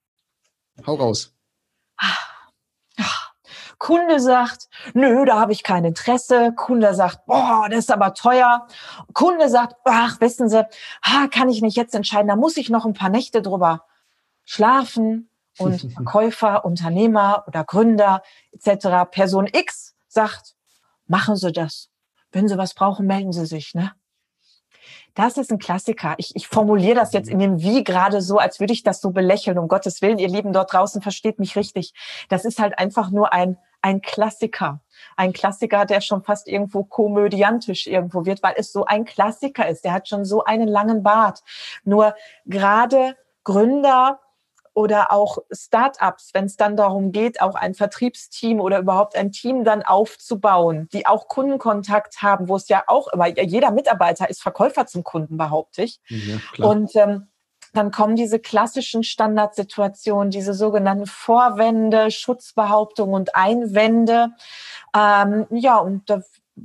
Hau raus. Kunde sagt, nö, da habe ich kein Interesse. Kunde sagt, boah, das ist aber teuer. Kunde sagt, ach, wissen Sie, ha, kann ich nicht jetzt entscheiden, da muss ich noch ein paar Nächte drüber schlafen. Und Verkäufer, Unternehmer oder Gründer etc. Person X sagt, machen Sie das. Wenn Sie was brauchen, melden Sie sich. Ne? Das ist ein Klassiker. Ich, ich formuliere das jetzt in dem Wie gerade so, als würde ich das so belächeln. Um Gottes Willen, ihr Lieben dort draußen, versteht mich richtig. Das ist halt einfach nur ein, ein Klassiker. Ein Klassiker, der schon fast irgendwo komödiantisch irgendwo wird, weil es so ein Klassiker ist. Der hat schon so einen langen Bart. Nur gerade Gründer, oder auch Startups, wenn es dann darum geht, auch ein Vertriebsteam oder überhaupt ein Team dann aufzubauen, die auch Kundenkontakt haben, wo es ja auch immer, jeder Mitarbeiter ist Verkäufer zum Kunden, behaupte ich. Ja, und ähm, dann kommen diese klassischen Standardsituationen, diese sogenannten Vorwände, Schutzbehauptungen und Einwände. Ähm, ja, und da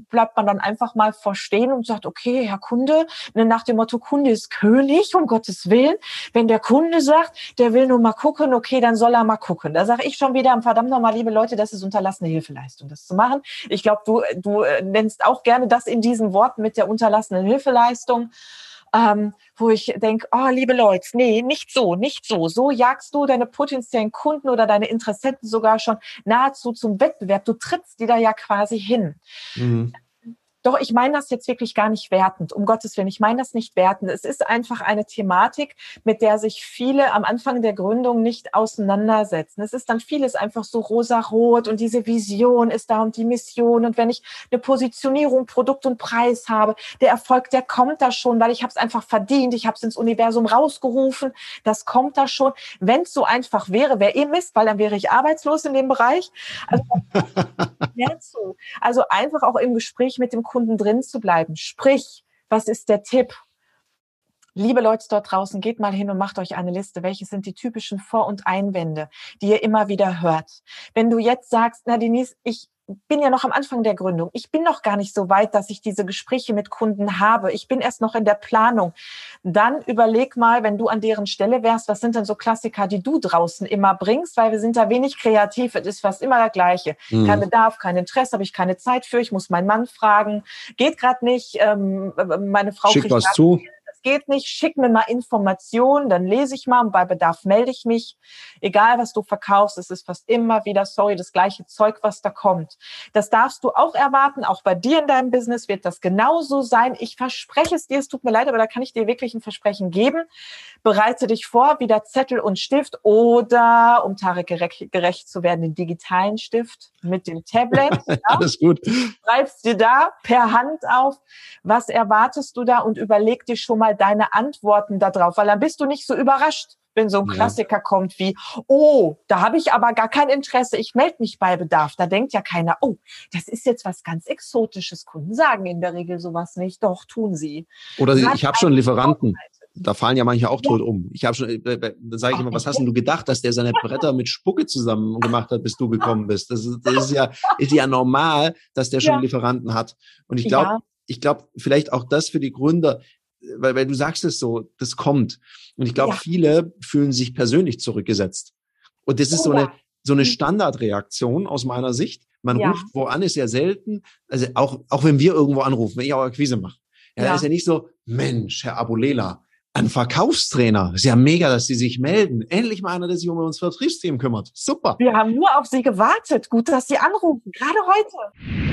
bleibt man dann einfach mal verstehen und sagt, okay, Herr Kunde, ne, nach dem Motto, Kunde ist König, um Gottes Willen. Wenn der Kunde sagt, der will nur mal gucken, okay, dann soll er mal gucken. Da sage ich schon wieder, verdammt nochmal, liebe Leute, das ist unterlassene Hilfeleistung, das zu machen. Ich glaube, du, du äh, nennst auch gerne das in diesen Worten mit der unterlassenen Hilfeleistung ähm, wo ich denke, oh, liebe Leute, nee, nicht so, nicht so. So jagst du deine potenziellen Kunden oder deine Interessenten sogar schon nahezu zum Wettbewerb. Du trittst die da ja quasi hin. Mhm. Doch ich meine das jetzt wirklich gar nicht wertend, um Gottes Willen. Ich meine das nicht wertend. Es ist einfach eine Thematik, mit der sich viele am Anfang der Gründung nicht auseinandersetzen. Es ist dann vieles einfach so rosa-rot und diese Vision ist da und die Mission. Und wenn ich eine Positionierung, Produkt und Preis habe, der Erfolg, der kommt da schon, weil ich habe es einfach verdient, ich habe es ins Universum rausgerufen, das kommt da schon. Wenn es so einfach wäre, wäre eh Mist, weil dann wäre ich arbeitslos in dem Bereich. Also, also einfach auch im Gespräch mit dem Kunden drin zu bleiben. Sprich, was ist der Tipp? Liebe Leute dort draußen, geht mal hin und macht euch eine Liste. Welche sind die typischen Vor- und Einwände, die ihr immer wieder hört? Wenn du jetzt sagst, na Denise, ich bin ja noch am Anfang der Gründung. Ich bin noch gar nicht so weit, dass ich diese Gespräche mit Kunden habe. Ich bin erst noch in der Planung. Dann überleg mal, wenn du an deren Stelle wärst, was sind denn so Klassiker, die du draußen immer bringst, weil wir sind da wenig kreativ. Es ist fast immer das Gleiche. Mhm. Kein Bedarf, kein Interesse, habe ich keine Zeit für. Ich muss meinen Mann fragen. Geht gerade nicht. Ähm, meine Frau Schick was zu geht nicht, schick mir mal Informationen, dann lese ich mal und bei Bedarf melde ich mich. Egal, was du verkaufst, es ist fast immer wieder, sorry, das gleiche Zeug, was da kommt. Das darfst du auch erwarten. Auch bei dir in deinem Business wird das genauso sein. Ich verspreche es dir, es tut mir leid, aber da kann ich dir wirklich ein Versprechen geben. Bereite dich vor, wieder Zettel und Stift oder, um Tarek gerecht, zu werden, den digitalen Stift mit dem Tablet. Ja? Alles gut. Schreibst dir da per Hand auf, was erwartest du da und überleg dir schon mal, mal deine Antworten darauf, weil dann bist du nicht so überrascht, wenn so ein ja. Klassiker kommt wie, oh, da habe ich aber gar kein Interesse, ich melde mich bei Bedarf. Da denkt ja keiner, oh, das ist jetzt was ganz Exotisches. Kunden sagen in der Regel sowas nicht, doch, tun sie. Oder sie, ich habe schon Lieferanten. Da fallen ja manche auch tot um. Ich habe schon, äh, äh, da sage ich immer, was hast denn du gedacht, dass der seine Bretter mit Spucke zusammen gemacht hat, bis du gekommen bist? Das ist, das ist ja, ist ja normal, dass der schon ja. Lieferanten hat. Und ich glaube, ja. ich glaube, vielleicht auch das für die Gründer, weil, weil du sagst es so, das kommt. Und ich glaube, ja. viele fühlen sich persönlich zurückgesetzt. Und das ist oh, so eine, so eine mhm. Standardreaktion aus meiner Sicht. Man ja. ruft wo an, ist ja selten. Also auch, auch wenn wir irgendwo anrufen, wenn ich auch Akquise mache. Ja, ja. ist ja nicht so, Mensch, Herr Abulela, Ein Verkaufstrainer. Ist ja mega, dass Sie sich melden. Endlich mal einer, der sich um uns Vertriebsteam kümmert. Super. Wir haben nur auf Sie gewartet. Gut, dass Sie anrufen. Gerade heute.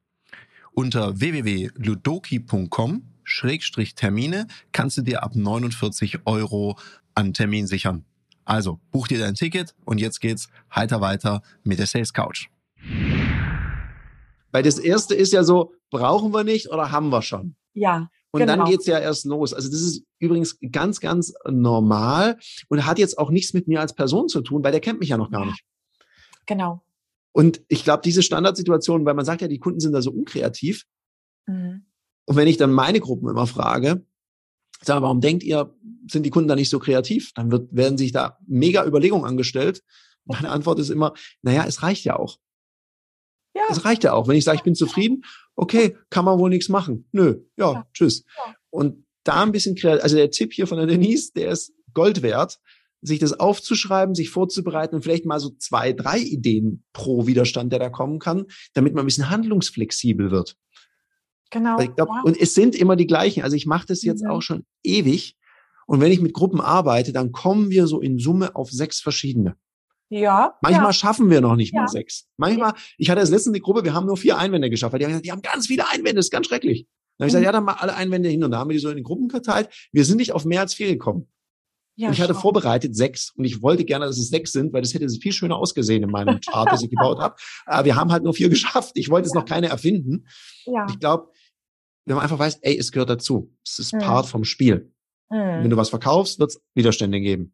Unter www.ludoki.com Termine kannst du dir ab 49 Euro an Termin sichern. Also buch dir dein Ticket und jetzt geht's heiter weiter mit der Sales Couch. Weil das erste ist ja so, brauchen wir nicht oder haben wir schon? Ja. Und genau. dann geht's ja erst los. Also das ist übrigens ganz, ganz normal und hat jetzt auch nichts mit mir als Person zu tun, weil der kennt mich ja noch gar nicht. Genau. Und ich glaube, diese Standardsituation, weil man sagt ja, die Kunden sind da so unkreativ. Mhm. Und wenn ich dann meine Gruppen immer frage, sage, warum denkt ihr, sind die Kunden da nicht so kreativ? Dann wird, werden sich da mega Überlegungen angestellt. Meine Antwort ist immer, naja, es reicht ja auch. Ja. Es reicht ja auch. Wenn ich sage, ich bin zufrieden, okay, kann man wohl nichts machen. Nö, ja, ja. tschüss. Ja. Und da ein bisschen kreativ, also der Tipp hier von der Denise, der ist Gold wert, sich das aufzuschreiben, sich vorzubereiten und vielleicht mal so zwei, drei Ideen pro Widerstand, der da kommen kann, damit man ein bisschen handlungsflexibel wird. Genau. Glaub, ja. Und es sind immer die gleichen. Also ich mache das jetzt mhm. auch schon ewig. Und wenn ich mit Gruppen arbeite, dann kommen wir so in Summe auf sechs verschiedene. Ja. Manchmal ja. schaffen wir noch nicht ja. mal sechs. Manchmal, ich hatte das letzte eine Gruppe, wir haben nur vier Einwände geschafft. Die haben gesagt, die haben ganz viele Einwände, das ist ganz schrecklich. Dann habe ich gesagt, mhm. ja, dann mal alle Einwände hin und da haben wir die so in den Gruppen verteilt. Wir sind nicht auf mehr als vier gekommen. Ja, und ich hatte schon. vorbereitet sechs und ich wollte gerne, dass es sechs sind, weil das hätte viel schöner ausgesehen in meinem Chart, das ich gebaut habe. Aber wir haben halt nur vier geschafft. Ich wollte ja. es noch keine erfinden. Ja. Ich glaube, wenn man einfach weiß, ey, es gehört dazu. Es ist mhm. Part vom Spiel. Mhm. Wenn du was verkaufst, wird es Widerstände geben.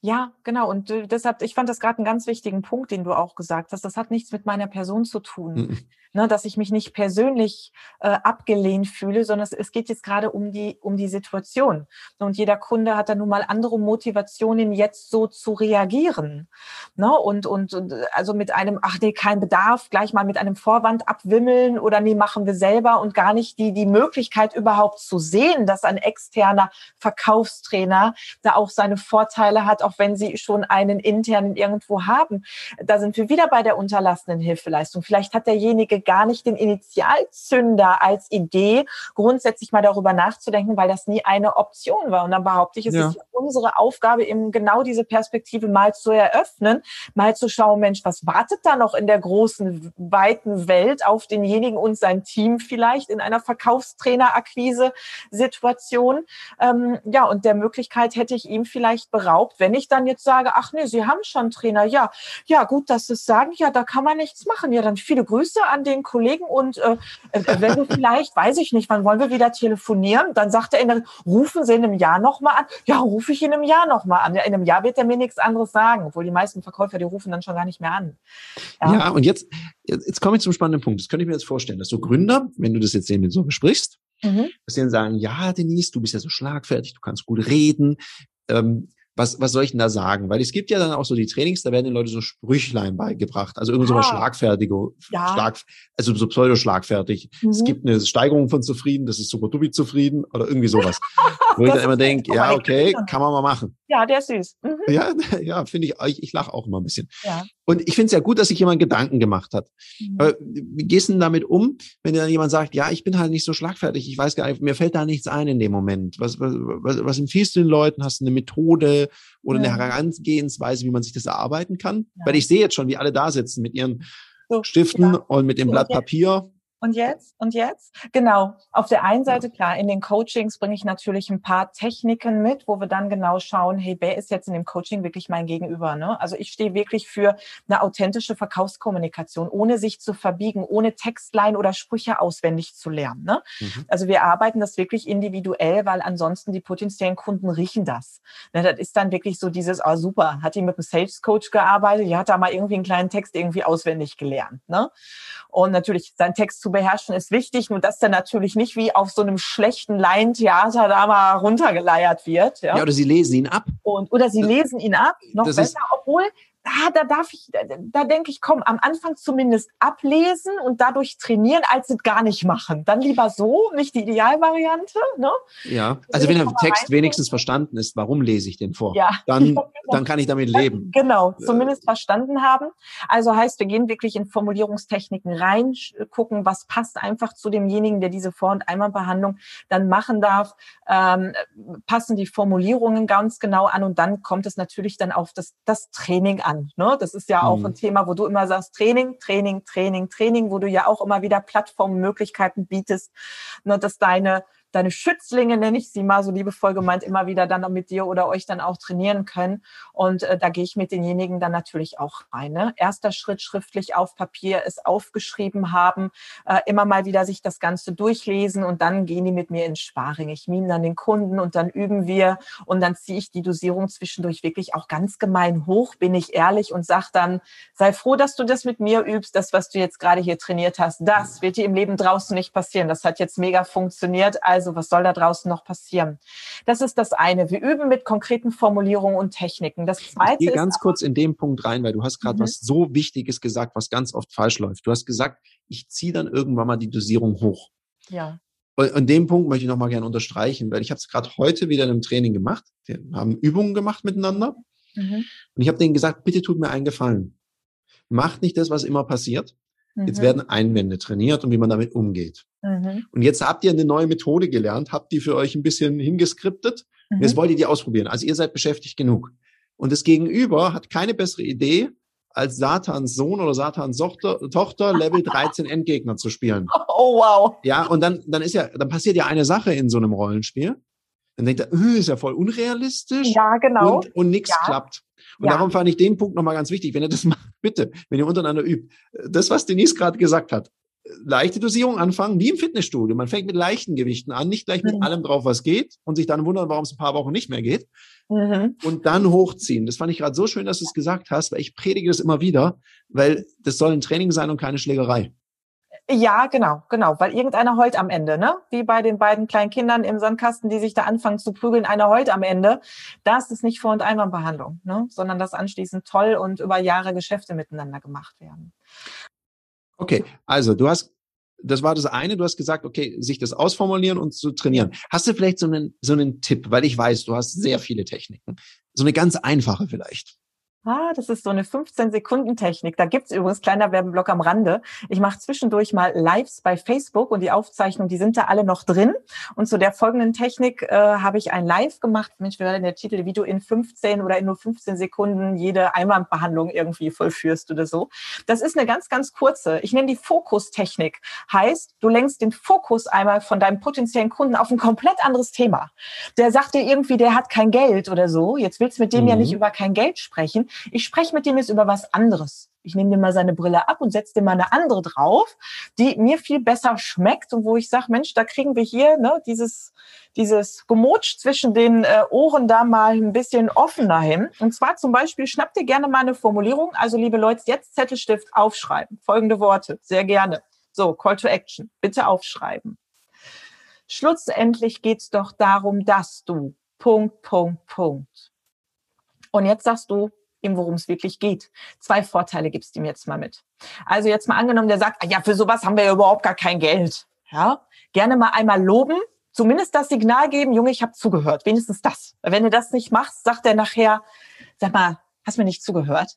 Ja, genau. Und äh, deshalb, ich fand das gerade einen ganz wichtigen Punkt, den du auch gesagt hast. Das hat nichts mit meiner Person zu tun. Mhm ne, dass ich mich nicht persönlich äh, abgelehnt fühle, sondern es, es geht jetzt gerade um die, um die Situation. Und jeder Kunde hat dann nun mal andere Motivationen, jetzt so zu reagieren. Ne? Und, und, und also mit einem, ach nee, kein Bedarf, gleich mal mit einem Vorwand abwimmeln oder nee, machen wir selber und gar nicht die, die Möglichkeit überhaupt zu sehen, dass ein externer Verkaufstrainer da auch seine Vorteile hat, auch wenn sie schon einen internen irgendwo haben. Da sind wir wieder bei der unterlassenen Hilfeleistung. Vielleicht hat derjenige gar nicht den Initialzünder als Idee, grundsätzlich mal darüber nachzudenken, weil das nie eine Option war. Und dann behaupte ich, es ja. ist unsere Aufgabe, eben genau diese Perspektive mal zu eröffnen, mal zu schauen, Mensch, was wartet da noch in der großen, weiten Welt auf denjenigen und sein Team vielleicht in einer Verkaufstrainer-Akquise-Situation? Ähm, ja, und der Möglichkeit hätte ich ihm vielleicht beraubt, wenn ich dann jetzt sage, ach nee, Sie haben schon Trainer. Ja, ja, gut, dass Sie es sagen. Ja, da kann man nichts machen. Ja, dann viele Grüße an den Kollegen und äh, äh, wenn wir vielleicht, weiß ich nicht, wann wollen wir wieder telefonieren? Dann sagt er, in, rufen Sie in einem Jahr nochmal an. Ja, rufe ich in einem Jahr nochmal an. Ja, in einem Jahr wird er mir nichts anderes sagen, obwohl die meisten Verkäufer, die rufen dann schon gar nicht mehr an. Ja, ja und jetzt, jetzt, jetzt komme ich zum spannenden Punkt. Das könnte ich mir jetzt vorstellen, dass so Gründer, wenn du das jetzt eben so besprichst, mhm. dass sie dann sagen, ja, Denise, du bist ja so schlagfertig, du kannst gut reden. Ähm, was, was soll ich denn da sagen? Weil es gibt ja dann auch so die Trainings, da werden den Leuten so Sprüchlein beigebracht. Also irgendwie ah. so schlagfertige, ja. Schlag, also so pseudo-schlagfertig. Mhm. Es gibt eine Steigerung von zufrieden, das ist super dubi zufrieden oder irgendwie sowas. Wo ich dann immer denke, ja, okay, kann man mal machen. Ja, der ist süß. Mhm. Ja, ja, finde ich, ich, ich lache auch immer ein bisschen. Ja. Und ich finde es ja gut, dass sich jemand Gedanken gemacht hat. Mhm. Aber wie gehst du denn damit um, wenn dir dann jemand sagt, ja, ich bin halt nicht so schlagfertig, ich weiß gar nicht, mir fällt da nichts ein in dem Moment. Was, was, was, was empfiehlst du den Leuten? Hast du eine Methode oder ja. eine Herangehensweise, wie man sich das erarbeiten kann? Ja. Weil ich sehe jetzt schon, wie alle da sitzen mit ihren so, Stiften ja. und mit dem Blatt Papier und jetzt? Und jetzt? Genau. Auf der einen Seite, klar, in den Coachings bringe ich natürlich ein paar Techniken mit, wo wir dann genau schauen, hey, wer ist jetzt in dem Coaching wirklich mein Gegenüber? Ne? Also ich stehe wirklich für eine authentische Verkaufskommunikation, ohne sich zu verbiegen, ohne Textline oder Sprüche auswendig zu lernen. Ne? Mhm. Also wir arbeiten das wirklich individuell, weil ansonsten die potenziellen Kunden riechen das. Ne, das ist dann wirklich so dieses, oh super, hat die mit einem Sales Coach gearbeitet, die hat da mal irgendwie einen kleinen Text irgendwie auswendig gelernt. Ne? Und natürlich seinen Text zu zu beherrschen ist wichtig, nur dass der natürlich nicht wie auf so einem schlechten Laientheater da mal runtergeleiert wird. Ja, ja oder sie lesen ihn ab. Und, oder sie lesen ihn ab, noch das besser, obwohl ah, da darf ich, da, da denke ich, komm, am Anfang zumindest ablesen und dadurch trainieren, als es gar nicht machen. Dann lieber so, nicht die Idealvariante. Ne? Ja, also wenn der Text wenigstens verstanden ist, warum lese ich den vor? Ja. Dann, genau. dann kann ich damit leben. Genau, zumindest verstanden haben. Also heißt, wir gehen wirklich in Formulierungstechniken rein, gucken, was passt einfach zu demjenigen, der diese Vor- und Einmalbehandlung dann machen darf, ähm, passen die Formulierungen ganz genau an und dann kommt es natürlich dann auf das, das Training an an. Ne? Das ist ja auch mhm. ein Thema, wo du immer sagst, Training, Training, Training, Training, wo du ja auch immer wieder Plattformmöglichkeiten bietest, ne, dass deine deine Schützlinge, nenne ich sie mal so liebevoll gemeint, immer wieder dann mit dir oder euch dann auch trainieren können. Und äh, da gehe ich mit denjenigen dann natürlich auch rein. Ne? Erster Schritt schriftlich auf Papier, es aufgeschrieben haben, äh, immer mal wieder sich das Ganze durchlesen und dann gehen die mit mir ins Sparring. Ich mime dann den Kunden und dann üben wir und dann ziehe ich die Dosierung zwischendurch wirklich auch ganz gemein hoch, bin ich ehrlich und sage dann, sei froh, dass du das mit mir übst, das, was du jetzt gerade hier trainiert hast, das wird dir im Leben draußen nicht passieren. Das hat jetzt mega funktioniert. Also also was soll da draußen noch passieren? Das ist das eine. Wir üben mit konkreten Formulierungen und Techniken. Das zweite ich gehe ganz ist, kurz in den Punkt rein, weil du hast gerade mhm. was so Wichtiges gesagt, was ganz oft falsch läuft. Du hast gesagt, ich ziehe dann irgendwann mal die Dosierung hoch. Ja. Und an dem Punkt möchte ich noch mal gerne unterstreichen, weil ich habe es gerade heute wieder in einem Training gemacht. Wir haben Übungen gemacht miteinander. Mhm. Und ich habe denen gesagt, bitte tut mir einen Gefallen. Macht nicht das, was immer passiert. Jetzt mhm. werden Einwände trainiert und wie man damit umgeht. Mhm. Und jetzt habt ihr eine neue Methode gelernt, habt die für euch ein bisschen hingeskriptet. Mhm. Jetzt wollt ihr die ausprobieren. Also ihr seid beschäftigt genug. Und das Gegenüber hat keine bessere Idee, als Satans Sohn oder Satans Tochter, Level 13 Endgegner zu spielen. Oh wow. Ja, und dann, dann ist ja, dann passiert ja eine Sache in so einem Rollenspiel. Dann denkt er, äh, ist ja voll unrealistisch. Ja, genau. Und, und nichts ja. klappt. Und ja. darum fand ich den Punkt nochmal ganz wichtig. Wenn ihr das macht, bitte, wenn ihr untereinander übt, das, was Denise gerade gesagt hat, leichte Dosierung anfangen, wie im Fitnessstudio. Man fängt mit leichten Gewichten an, nicht gleich mit mhm. allem drauf, was geht und sich dann wundern, warum es ein paar Wochen nicht mehr geht. Mhm. Und dann hochziehen. Das fand ich gerade so schön, dass du es gesagt hast, weil ich predige das immer wieder, weil das soll ein Training sein und keine Schlägerei. Ja, genau, genau, weil irgendeiner heult am Ende, ne? Wie bei den beiden kleinen Kindern im Sandkasten, die sich da anfangen zu prügeln, einer heult am Ende. Das ist nicht Vor- und Einwandbehandlung, ne? Sondern dass anschließend toll und über Jahre Geschäfte miteinander gemacht werden. Okay, also du hast, das war das eine, du hast gesagt, okay, sich das ausformulieren und zu trainieren. Hast du vielleicht so einen, so einen Tipp, weil ich weiß, du hast sehr viele Techniken. So eine ganz einfache vielleicht. Ah, das ist so eine 15-Sekunden-Technik. Da gibt's übrigens kleiner Werbeblock am Rande. Ich mache zwischendurch mal Lives bei Facebook und die Aufzeichnungen, die sind da alle noch drin. Und zu der folgenden Technik äh, habe ich ein Live gemacht. Mensch, wie war denn der Titel? Wie du in 15 oder in nur 15 Sekunden jede Einwandbehandlung irgendwie vollführst oder so. Das ist eine ganz, ganz kurze. Ich nenne die Fokustechnik. Heißt, du lenkst den Fokus einmal von deinem potenziellen Kunden auf ein komplett anderes Thema. Der sagt dir irgendwie, der hat kein Geld oder so. Jetzt willst du mit dem mhm. ja nicht über kein Geld sprechen ich spreche mit dem jetzt über was anderes. Ich nehme dir mal seine Brille ab und setze dir mal eine andere drauf, die mir viel besser schmeckt und wo ich sage, Mensch, da kriegen wir hier ne, dieses, dieses Gemotsch zwischen den äh, Ohren da mal ein bisschen offener hin. Und zwar zum Beispiel, schnapp dir gerne mal eine Formulierung. Also liebe Leute, jetzt Zettelstift aufschreiben. Folgende Worte, sehr gerne. So, Call to Action, bitte aufschreiben. Schlussendlich geht's doch darum, dass du Punkt, Punkt, Punkt. Und jetzt sagst du, ihm, worum es wirklich geht. Zwei Vorteile gibst du ihm jetzt mal mit. Also jetzt mal angenommen, der sagt, ah ja, für sowas haben wir ja überhaupt gar kein Geld. Ja, gerne mal einmal loben, zumindest das Signal geben, Junge, ich habe zugehört. Wenigstens das. Wenn du das nicht machst, sagt er nachher, sag mal, hast mir nicht zugehört?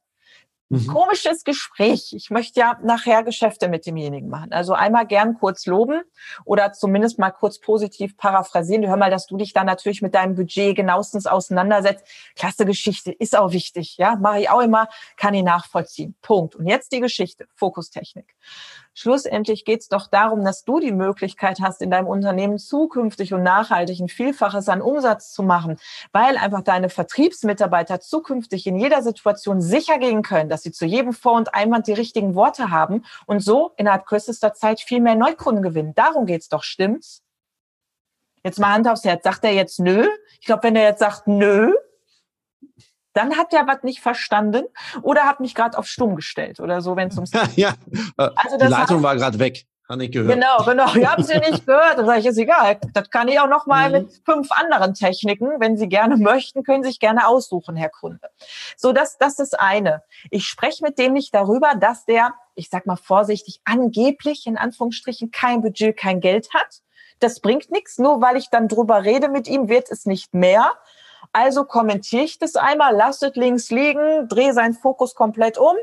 Mhm. Komisches Gespräch. Ich möchte ja nachher Geschäfte mit demjenigen machen. Also einmal gern kurz loben oder zumindest mal kurz positiv paraphrasieren. Hör mal, dass du dich da natürlich mit deinem Budget genauestens auseinandersetzt. Klasse Geschichte, ist auch wichtig. Ja, mache ich auch immer, kann ich nachvollziehen. Punkt. Und jetzt die Geschichte, Fokustechnik. Schlussendlich geht es doch darum, dass du die Möglichkeit hast, in deinem Unternehmen zukünftig und nachhaltig ein Vielfaches an Umsatz zu machen, weil einfach deine Vertriebsmitarbeiter zukünftig in jeder Situation sicher gehen können, dass sie zu jedem Vor- und Einwand die richtigen Worte haben und so innerhalb kürzester Zeit viel mehr Neukunden gewinnen. Darum geht's doch, stimmt's? Jetzt mal Hand aufs Herz. Sagt er jetzt nö? Ich glaube, wenn er jetzt sagt nö, dann hat der was nicht verstanden oder hat mich gerade auf stumm gestellt oder so, wenn es ums ja, äh, also die Leitung heißt, war gerade weg. Hat nicht gehört. Genau, genau. Ihr habt sie nicht gehört. Dann sage ich, ist egal. Das kann ich auch noch mal mhm. mit fünf anderen Techniken. Wenn Sie gerne möchten, können Sie sich gerne aussuchen, Herr Kunde. So, das, das ist eine. Ich spreche mit dem nicht darüber, dass der, ich sag mal vorsichtig, angeblich in Anführungsstrichen kein Budget, kein Geld hat. Das bringt nichts. Nur weil ich dann drüber rede mit ihm, wird es nicht mehr. Also kommentiere ich das einmal, lasse es links liegen, drehe seinen Fokus komplett um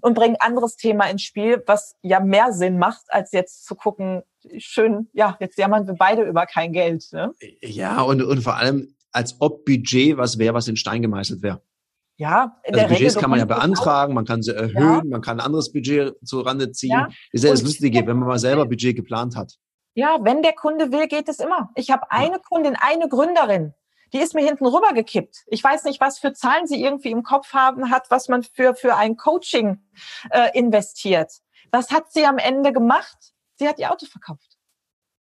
und bringe anderes Thema ins Spiel, was ja mehr Sinn macht, als jetzt zu gucken, schön, ja, jetzt jammern wir beide über kein Geld. Ne? Ja, und, und vor allem, als ob Budget was wäre, was in Stein gemeißelt wäre. Ja, in also der Budgets Regel, kann man ja beantragen, man kann sie erhöhen, ja. man kann ein anderes Budget zu Rande ziehen. Ja. ist ja das Lustige, wenn man mal selber Budget geplant hat. Ja, wenn der Kunde will, geht es immer. Ich habe eine Kundin, eine Gründerin, die ist mir hinten rübergekippt. Ich weiß nicht, was für Zahlen sie irgendwie im Kopf haben hat, was man für, für ein Coaching äh, investiert. Was hat sie am Ende gemacht? Sie hat ihr Auto verkauft.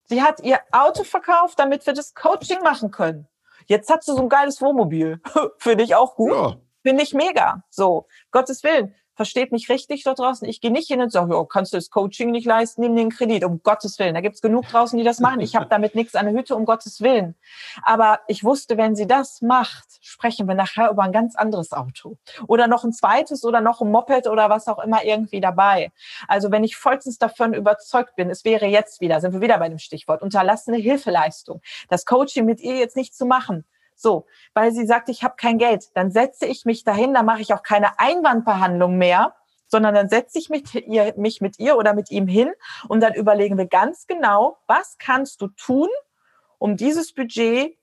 Sie hat ihr Auto verkauft, damit wir das Coaching machen können. Jetzt hat sie so ein geiles Wohnmobil. Finde ich auch gut. Ja. Finde ich mega. So, Gottes Willen versteht mich richtig dort draußen. Ich gehe nicht hin und sage, oh, kannst du das Coaching nicht leisten, nimm den Kredit, um Gottes Willen. Da gibt's genug draußen, die das machen. Ich habe damit nichts an der Hütte, um Gottes Willen. Aber ich wusste, wenn sie das macht, sprechen wir nachher über ein ganz anderes Auto. Oder noch ein zweites oder noch ein Moped oder was auch immer irgendwie dabei. Also wenn ich vollstens davon überzeugt bin, es wäre jetzt wieder, sind wir wieder bei dem Stichwort, unterlassene Hilfeleistung, das Coaching mit ihr jetzt nicht zu machen, so, weil sie sagt, ich habe kein Geld, dann setze ich mich dahin, dann mache ich auch keine Einwandbehandlung mehr, sondern dann setze ich mich, ihr, mich mit ihr oder mit ihm hin und dann überlegen wir ganz genau, was kannst du tun, um dieses Budget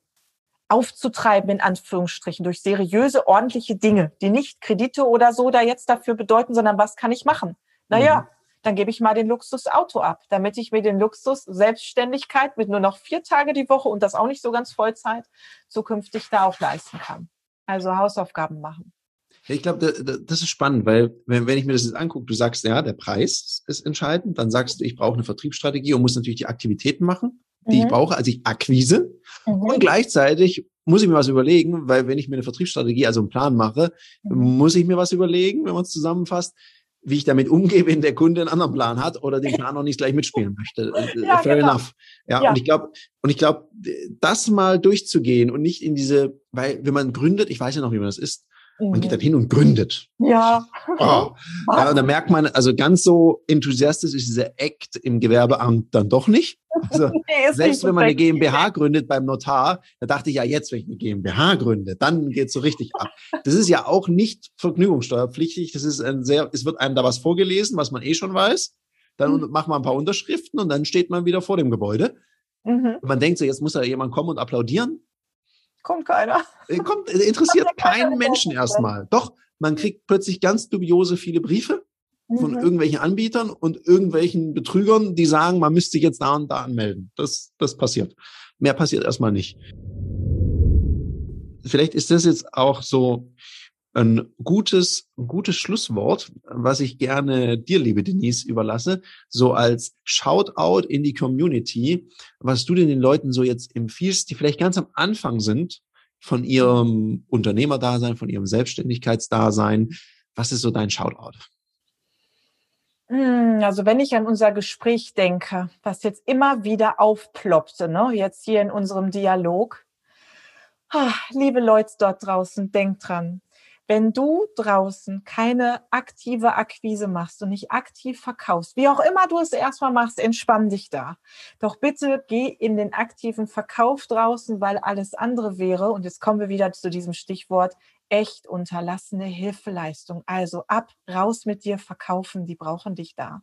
aufzutreiben, in Anführungsstrichen, durch seriöse, ordentliche Dinge, die nicht Kredite oder so da jetzt dafür bedeuten, sondern was kann ich machen? Naja, mhm dann gebe ich mal den Luxusauto ab, damit ich mir den Luxus Selbstständigkeit mit nur noch vier Tage die Woche und das auch nicht so ganz Vollzeit zukünftig da auch leisten kann. Also Hausaufgaben machen. ich glaube, das ist spannend, weil wenn, wenn ich mir das jetzt angucke, du sagst, ja, der Preis ist entscheidend, dann sagst du, ich brauche eine Vertriebsstrategie und muss natürlich die Aktivitäten machen, die mhm. ich brauche, also ich Akquise. Mhm. Und gleichzeitig muss ich mir was überlegen, weil wenn ich mir eine Vertriebsstrategie, also einen Plan mache, mhm. muss ich mir was überlegen, wenn man es zusammenfasst, wie ich damit umgehe, wenn der Kunde einen anderen Plan hat oder den Plan noch nicht gleich mitspielen möchte. Äh, ja, Fair genau. enough. Ja, ja, und ich glaube, und ich glaube, das mal durchzugehen und nicht in diese, weil wenn man gründet, ich weiß ja noch, wie man das ist, man geht dann hin und gründet. Ja. Oh. ja. Und da merkt man, also ganz so enthusiastisch ist dieser Act im Gewerbeamt dann doch nicht. Also, nee, selbst wenn man eine GmbH gründet beim Notar, da dachte ich ja jetzt, wenn ich eine GmbH gründe, dann geht's so richtig ab. Das ist ja auch nicht vergnügungssteuerpflichtig. Das ist ein sehr, es wird einem da was vorgelesen, was man eh schon weiß. Dann mhm. macht man ein paar Unterschriften und dann steht man wieder vor dem Gebäude. Mhm. Man denkt so, jetzt muss da jemand kommen und applaudieren. Kommt keiner. Äh, kommt, äh, interessiert keinen Menschen erstmal. Doch, man kriegt plötzlich ganz dubiose viele Briefe von mhm. irgendwelchen Anbietern und irgendwelchen Betrügern, die sagen, man müsste sich jetzt da und da anmelden. Das, das passiert. Mehr passiert erstmal nicht. Vielleicht ist das jetzt auch so ein gutes, ein gutes Schlusswort, was ich gerne dir, liebe Denise, überlasse, so als Shoutout in die Community, was du denn den Leuten so jetzt empfiehlst, die vielleicht ganz am Anfang sind von ihrem Unternehmerdasein, von ihrem Selbstständigkeitsdasein. Was ist so dein Shoutout? Hm, also wenn ich an unser Gespräch denke, was jetzt immer wieder aufploppte, ne, jetzt hier in unserem Dialog, ah, liebe Leute dort draußen, denkt dran, wenn du draußen keine aktive Akquise machst und nicht aktiv verkaufst, wie auch immer du es erstmal machst, entspann dich da. Doch bitte geh in den aktiven Verkauf draußen, weil alles andere wäre, und jetzt kommen wir wieder zu diesem Stichwort, echt unterlassene Hilfeleistung. Also ab, raus mit dir, verkaufen, die brauchen dich da.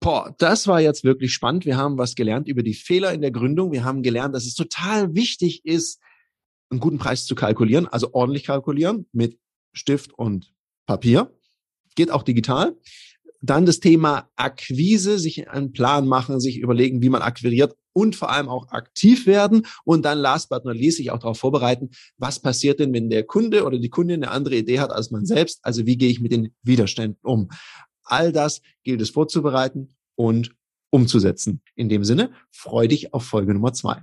Boah, das war jetzt wirklich spannend. Wir haben was gelernt über die Fehler in der Gründung. Wir haben gelernt, dass es total wichtig ist, einen guten Preis zu kalkulieren, also ordentlich kalkulieren mit Stift und Papier. Geht auch digital. Dann das Thema Akquise, sich einen Plan machen, sich überlegen, wie man akquiriert und vor allem auch aktiv werden. Und dann last but not least sich auch darauf vorbereiten, was passiert denn, wenn der Kunde oder die Kundin eine andere Idee hat als man selbst? Also wie gehe ich mit den Widerständen um? All das gilt es vorzubereiten und umzusetzen. In dem Sinne, freu dich auf Folge Nummer zwei.